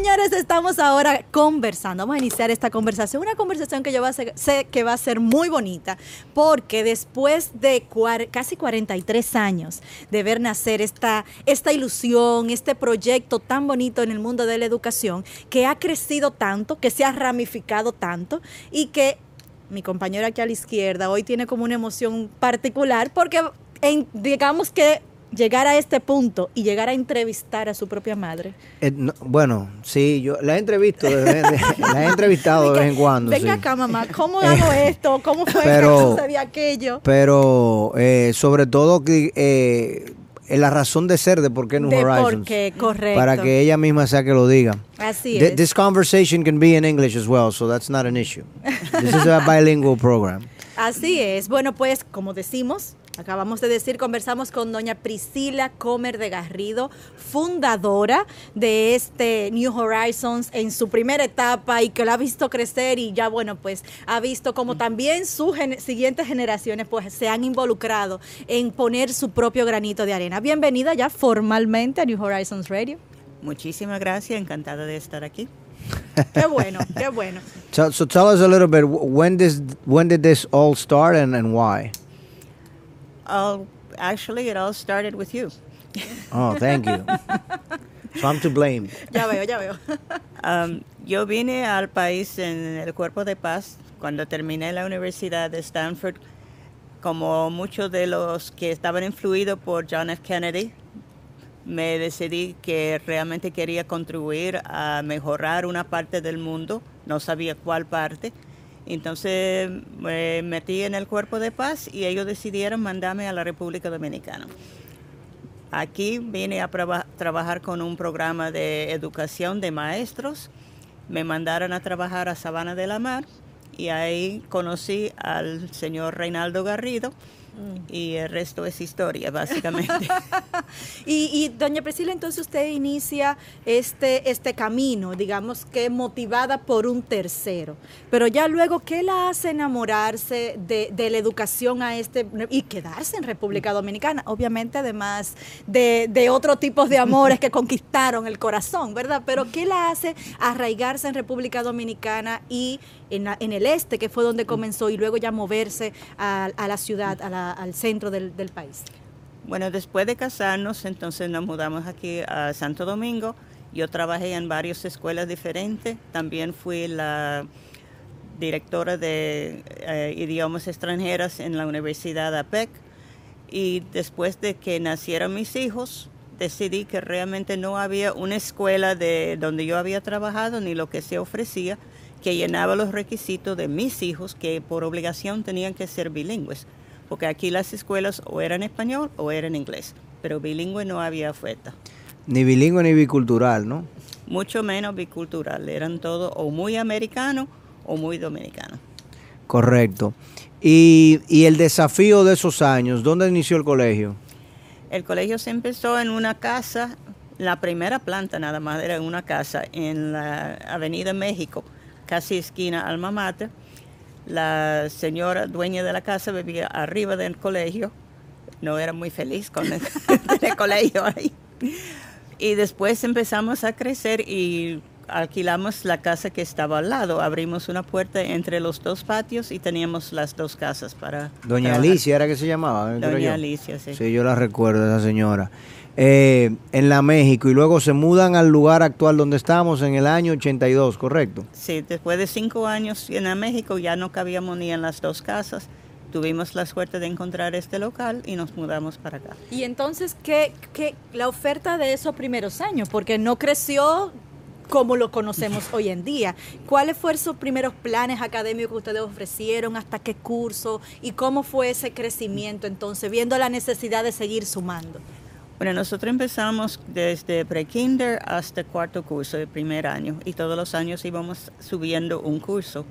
Señores, estamos ahora conversando. Vamos a iniciar esta conversación. Una conversación que yo sé que va a ser muy bonita, porque después de casi 43 años de ver nacer esta, esta ilusión, este proyecto tan bonito en el mundo de la educación, que ha crecido tanto, que se ha ramificado tanto y que mi compañera aquí a la izquierda hoy tiene como una emoción particular, porque digamos que llegar a este punto y llegar a entrevistar a su propia madre? Eh, bueno, sí, yo la he entrevistado, la he entrevistado de vez en cuando. Venga acá, mamá, ¿cómo hago esto? ¿Cómo fue que sucedió aquello? Pero eh, sobre todo que eh, la razón de ser de por qué New de Horizons. Por qué, correcto. Para que ella misma sea que lo diga. Así es. This conversation can be in English as well, so that's not an issue. This is a bilingual program. Así es. Bueno, pues como decimos, Acabamos de decir, conversamos con doña Priscila Comer de Garrido, fundadora de este New Horizons en su primera etapa y que lo ha visto crecer y ya, bueno, pues ha visto como también sus siguientes generaciones pues se han involucrado en poner su propio granito de arena. Bienvenida ya formalmente a New Horizons Radio. Muchísimas gracias, encantada de estar aquí. qué bueno, qué bueno. So, tell us a little bit when when did this all start and, and why? All actually it all started with you. Oh, thank you. so I'm to blame. Ya veo, ya veo. Um, yo vine al país en el Cuerpo de Paz cuando terminé la Universidad de Stanford. Como muchos de los que estaban influidos por John F. Kennedy, me decidí que realmente quería contribuir a mejorar una parte del mundo, no sabía cuál parte entonces me metí en el cuerpo de paz y ellos decidieron mandarme a la República Dominicana. Aquí vine a trabajar con un programa de educación de maestros. Me mandaron a trabajar a Sabana de la Mar y ahí conocí al señor Reinaldo Garrido, Mm. Y el resto es historia, básicamente. y, doña Priscila, entonces usted inicia este, este camino, digamos que motivada por un tercero. Pero ya luego, ¿qué la hace enamorarse de, la educación a este y quedarse en República Dominicana? Obviamente, además de, de otro tipo de amores que conquistaron el corazón, ¿verdad? Pero ¿qué la hace arraigarse en República Dominicana y en, el este, que fue donde comenzó, y luego ya moverse a, la ciudad, al centro del, país? Bueno, después de casarnos, entonces nos mudamos aquí a Santo Domingo. Yo trabajé en varias escuelas diferentes. También fui la directora de eh, idiomas extranjeros en la Universidad APEC. Y después de que nacieron mis hijos, decidí que realmente no había una escuela de donde yo había trabajado ni lo que se ofrecía que llenaba los requisitos de mis hijos que por obligación tenían que ser bilingües, porque aquí las escuelas o eran español o eran inglés, pero bilingüe no había oferta. Ni bilingüe ni bicultural, ¿no? Mucho menos bicultural, eran todos o muy americanos o muy dominicanos. Correcto. Y, y el desafío de esos años, ¿dónde inició el colegio? El colegio se empezó en una casa, la primera planta nada más era en una casa en la Avenida México, casi esquina Alma Mater. La señora dueña de la casa vivía arriba del colegio. No era muy feliz con el, colegio ahí. Y después empezamos a crecer y alquilamos la casa que estaba al lado. Abrimos una puerta entre los dos patios y teníamos las dos casas para. Doña Alicia era que se llamaba. Doña Alicia, sí. Sí, yo la recuerdo, esa señora. Eh, en la México y luego se mudan al lugar actual donde estamos en el año 82, ¿correcto? Sí, después de cinco años en la México ya no cabíamos ni en las dos casas. Tuvimos la suerte de encontrar este local y nos mudamos para acá. Y entonces, ¿qué, qué la oferta de esos primeros años? Porque no creció como lo conocemos hoy en día. ¿Cuáles fueron sus primeros planes académicos que ustedes ofrecieron? ¿Hasta qué curso? ¿Y cómo fue ese crecimiento entonces, viendo la necesidad de seguir sumando? Bueno, nosotros empezamos desde pre-kinder hasta cuarto curso de primer año y todos los años íbamos subiendo un curso.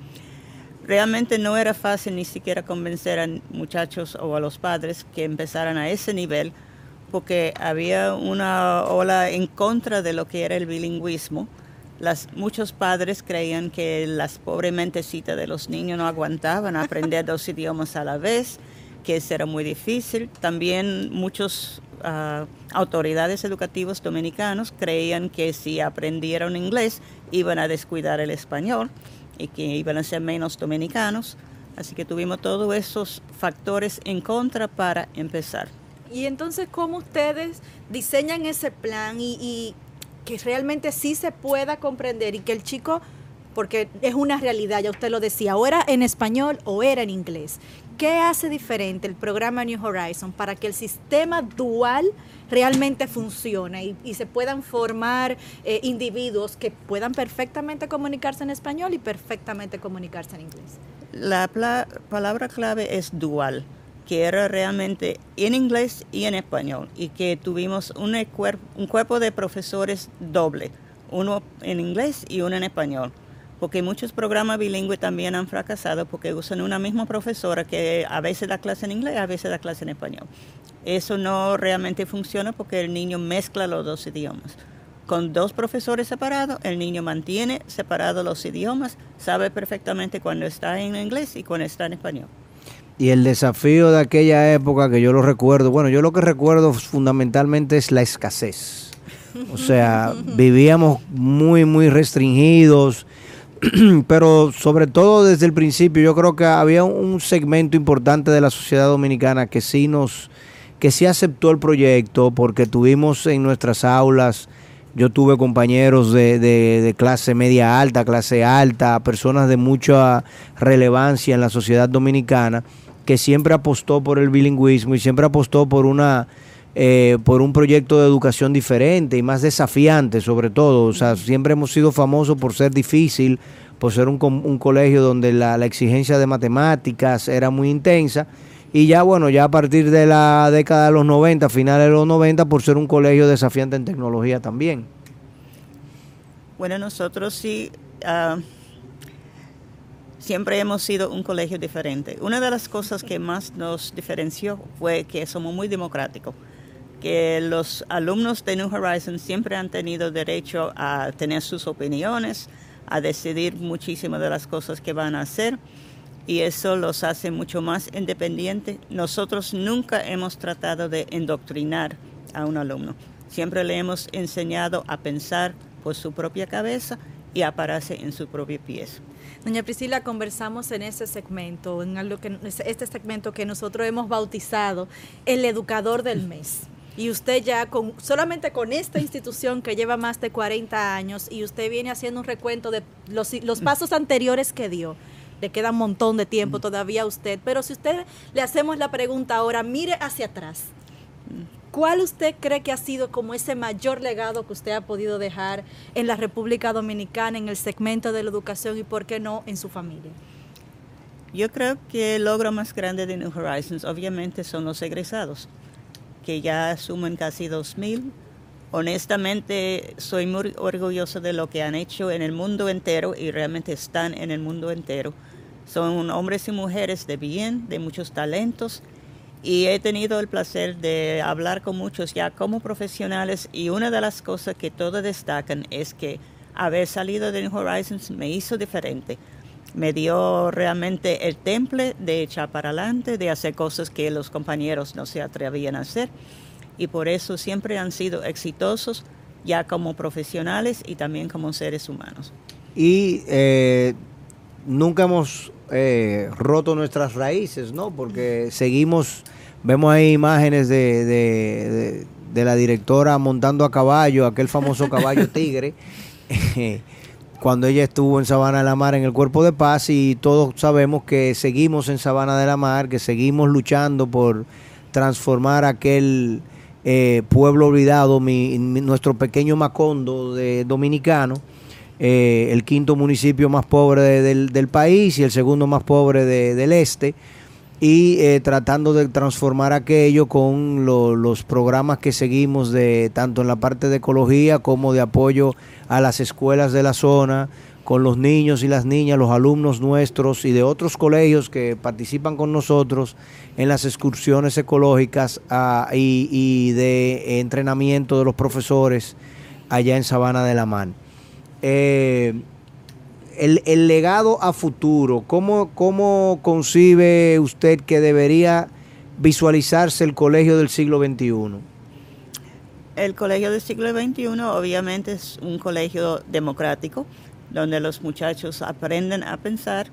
Realmente no era fácil ni siquiera convencer a muchachos o a los padres que empezaran a ese nivel porque había una ola en contra de lo que era el bilingüismo las, muchos padres creían que las pobres mentecitas de los niños no aguantaban aprender dos idiomas a la vez, que eso era muy difícil. También muchas ah, autoridades educativas dominicanos creían que si aprendieron inglés iban a descuidar el español y que iban a ser menos dominicanos. Así que tuvimos todos esos factores en contra para empezar. Y entonces, ¿cómo ustedes diseñan ese plan y que realmente sí se pueda comprender y que el chico, porque es una realidad, ya usted lo decía, o era en español o era en inglés. ¿Qué hace diferente el programa New Horizon para que el sistema dual realmente funcione y, se puedan formar eh, individuos que puedan perfectamente comunicarse en español y perfectamente comunicarse en inglés? La palabra clave es dual que era realmente en inglés y en español y que tuvimos un, un cuerpo de profesores doble, uno en inglés y uno en español porque muchos programas bilingües también han fracasado porque usan una misma profesora que a veces da clase en inglés, a veces da clase en español. Eso no realmente funciona porque el niño mezcla los dos idiomas. Con dos profesores separados, el niño mantiene separados los idiomas, sabe perfectamente cuando está en inglés y cuando está en español. Y el desafío de aquella época que yo lo recuerdo, bueno, yo lo que recuerdo fundamentalmente es la escasez. O sea, vivíamos muy, muy restringidos, pero sobre todo desde el principio yo creo que había un segmento importante de la sociedad dominicana que sí nos, que sí aceptó el proyecto porque tuvimos en nuestras aulas yo tuve compañeros de, de, clase media alta, clase alta, personas de mucha relevancia en la sociedad dominicana que siempre apostó por el bilingüismo y siempre apostó por una eh, por un proyecto de educación diferente y más desafiante sobre todo. O sea, siempre hemos sido famosos por ser difícil, por ser un, un colegio donde la, exigencia de matemáticas era muy intensa. Y ya bueno, ya a partir de la década de los 90, finales de los 90, por ser un colegio desafiante en tecnología también. Bueno, nosotros sí... Uh siempre hemos sido un colegio diferente. Una de las cosas que más nos diferenció fue que somos muy democráticos, que los alumnos de New Horizons siempre han tenido derecho a tener sus opiniones, a decidir muchísimas de las cosas que van a hacer y eso los hace mucho más independientes. Nosotros nunca hemos tratado de endoctrinar a un alumno. Siempre le hemos enseñado a pensar por su propia cabeza y a pararse en sus propios pies. Doña Priscila, conversamos en ese segmento, en algo que este segmento que nosotros hemos bautizado el educador del mes. Y usted ya con solamente con esta institución que lleva más de 40 años y usted viene haciendo un recuento de los, los pasos anteriores que dio le queda un montón de tiempo todavía a usted, pero si usted le hacemos la pregunta ahora, mire hacia atrás. ¿Cuál usted cree que ha sido como ese mayor legado que usted ha podido dejar en la República Dominicana, en el segmento de la educación y, por qué no, en su familia? Yo creo que el logro más grande de New Horizons obviamente son los egresados, que ya suman casi 2.000. Honestamente, soy muy orgulloso de lo que han hecho en el mundo entero y realmente están en el mundo entero. Son hombres y mujeres de bien, de muchos talentos y he tenido el placer de hablar con muchos ya como profesionales y una de las cosas que todos destacan es que haber salido de Horizons me hizo diferente. Me dio realmente el temple de echar para adelante, de hacer cosas que los compañeros no se atrevían a hacer y por eso siempre han sido exitosos ya como profesionales y también como seres humanos. Y eh, nunca hemos eh, roto nuestras raíces, ¿no? Porque seguimos, vemos ahí imágenes de, de, la directora montando a caballo, aquel famoso caballo tigre, cuando ella estuvo en Sabana de la Mar en el Cuerpo de Paz y todos sabemos que seguimos en Sabana de la Mar, que seguimos luchando por transformar aquel eh, pueblo olvidado, mi, nuestro pequeño Macondo de dominicano eh, el quinto municipio más pobre de- del, país y el segundo más pobre de- del este, y eh, tratando de transformar aquello con lo- los programas que seguimos de tanto en la parte de ecología como de apoyo a las escuelas de la zona, con los niños y las niñas, los alumnos nuestros y de otros colegios que participan con nosotros en las excursiones ecológicas ah, y, y de entrenamiento de los profesores allá en Sabana de la Man. Eh, el, el legado a futuro, ¿cómo, ¿cómo concibe usted que debería visualizarse el colegio del siglo XXI? El colegio del siglo XXI obviamente es un colegio democrático, donde los muchachos aprenden a pensar.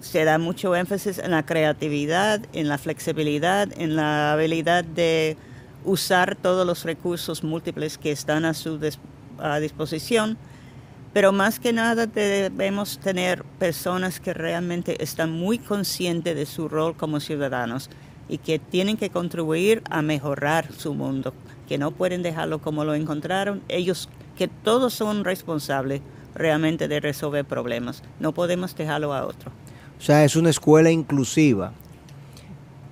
Se da mucho énfasis en la creatividad, en la flexibilidad, en la habilidad de usar todos los recursos múltiples que están a su a disposición. Pero más que nada debemos tener personas que realmente están muy conscientes de su rol como ciudadanos y que tienen que contribuir a mejorar su mundo, que no pueden dejarlo como lo encontraron. Ellos, que todos son responsables realmente de resolver problemas. No podemos dejarlo a otro. O sea, es una escuela inclusiva,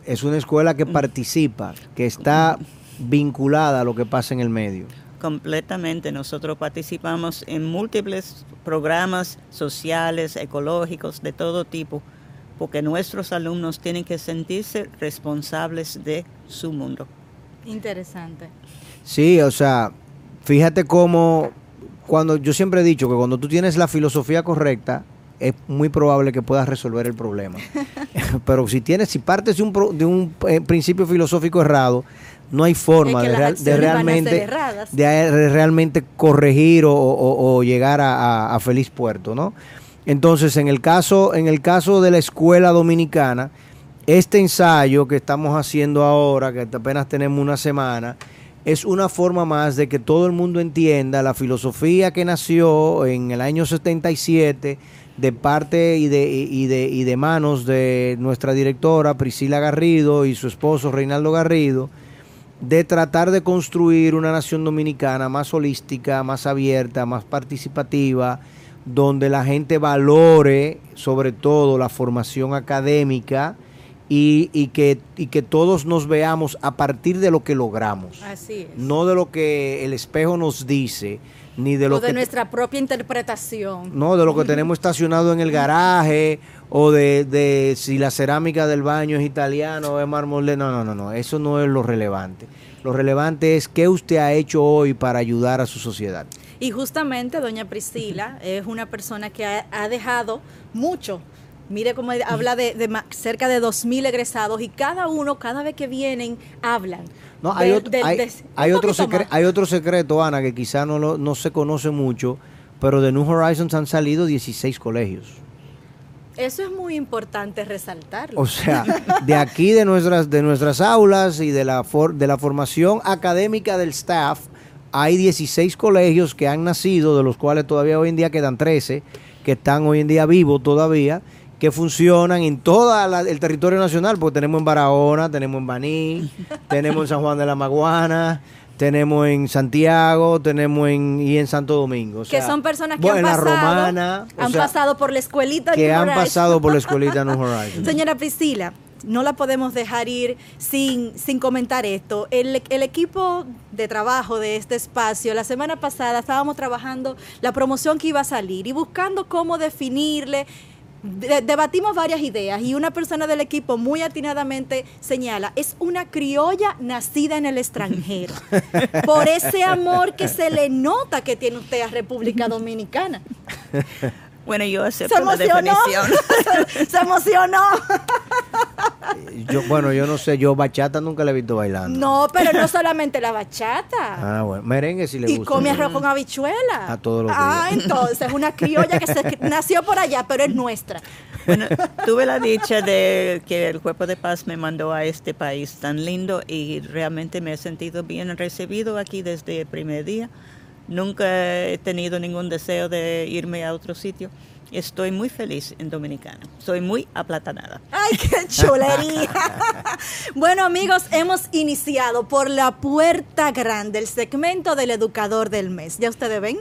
es una escuela que participa, que está vinculada a lo que pasa en el medio. Completamente. Nosotros participamos en múltiples programas sociales, ecológicos, de todo tipo, porque nuestros alumnos tienen que sentirse responsables de su mundo. Interesante. Sí, o sea, fíjate cómo cuando yo siempre he dicho que cuando tú tienes la filosofía correcta es muy probable que puedas resolver el problema. Pero si tienes, si partes de un, pro- de un eh, principio filosófico errado, no hay forma Es que de, real- realmente de corregir o, o- o llegar a, a- a feliz puerto, ¿no? Entonces, en el caso, en el caso de la escuela dominicana, este ensayo que estamos haciendo ahora, que apenas tenemos una semana, es una forma más de que todo el mundo entienda la filosofía que nació en el año 77 de parte y de, y de, y de manos de nuestra directora Priscila Garrido y su esposo Reinaldo Garrido, de tratar de construir una nación dominicana más holística, más abierta, más participativa, donde la gente valore sobre todo la formación académica y, y que, y que todos nos veamos a partir de lo que logramos, Así es. no de lo que el espejo nos dice, ni de lo o de que... nuestra propia interpretación. No, de lo que tenemos estacionado en el garaje o de, de si la cerámica del baño es italiana o es mármol. No, no, no, no. Eso no es lo relevante. Lo relevante es qué usted ha hecho hoy para ayudar a su sociedad. Y justamente doña Priscila es una persona que ha, ha dejado mucho. Mire cómo habla de, de cerca de 2.000 egresados y cada uno, cada vez que vienen, hablan. No, hay, de- otro, secre- hay otro secreto, Ana, que quizá no, lo- no se conoce mucho, pero de New Horizons han salido 16 colegios. Eso es muy importante resaltarlo. O sea, de aquí de nuestras, de nuestras aulas y de la, for- de la formación académica del staff, hay 16 colegios que han nacido, de los cuales todavía hoy en día quedan 13, que están hoy en día vivos todavía, que funcionan en todo el territorio nacional, porque tenemos en Barahona, tenemos en Baní, tenemos en San Juan de la Maguana, tenemos en Santiago, tenemos en y en Santo Domingo. O que son personas que bueno, han pasado, Romana, han sea, pasado por la escuelita que New han pasado por la escuelita New Horizons. Señora Priscila, no la podemos dejar ir sin, sin comentar esto. El, el equipo de trabajo de este espacio, la semana pasada estábamos trabajando la promoción que iba a salir y buscando cómo definirle. De- debatimos varias ideas y una persona del equipo muy atinadamente señala, es una criolla nacida en el extranjero, por ese amor que se le nota que tiene usted a República Dominicana. Bueno, yo Se acepto la emocionó, definición. se emocionó. Yo, bueno, yo no sé, yo bachata nunca la he visto bailando. No, pero no solamente la bachata. Ah, bueno, merengue sí le y gusta. come arroz con habichuela. A todos los Ah, días. entonces, es una criolla que se nació por allá, pero es nuestra. Bueno, tuve la dicha de que el Cuerpo de Paz me mandó a este país tan lindo y realmente me he sentido bien recibido aquí desde el primer día. Nunca he tenido ningún deseo de irme a otro sitio. Estoy muy feliz en Dominicana. Soy muy aplatanada. ¡Ay, qué chulería! bueno, amigos, hemos iniciado por la puerta grande el segmento del educador del mes. ¿Ya ustedes ven?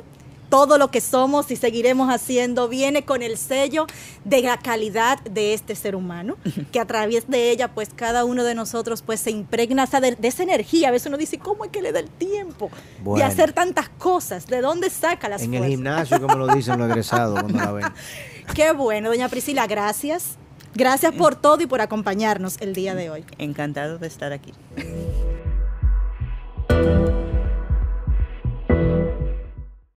Todo lo que somos y seguiremos haciendo viene con el sello de la calidad de este ser humano, que a través de ella pues cada uno de nosotros pues se impregna de, esa energía. A veces uno dice, ¿cómo es que le da el tiempo de hacer tantas cosas? ¿De dónde saca las en En el gimnasio, como lo dicen los egresados cuando la ven. Qué bueno, doña Priscila, gracias. Gracias por todo y por acompañarnos el día de hoy. Encantado de estar aquí.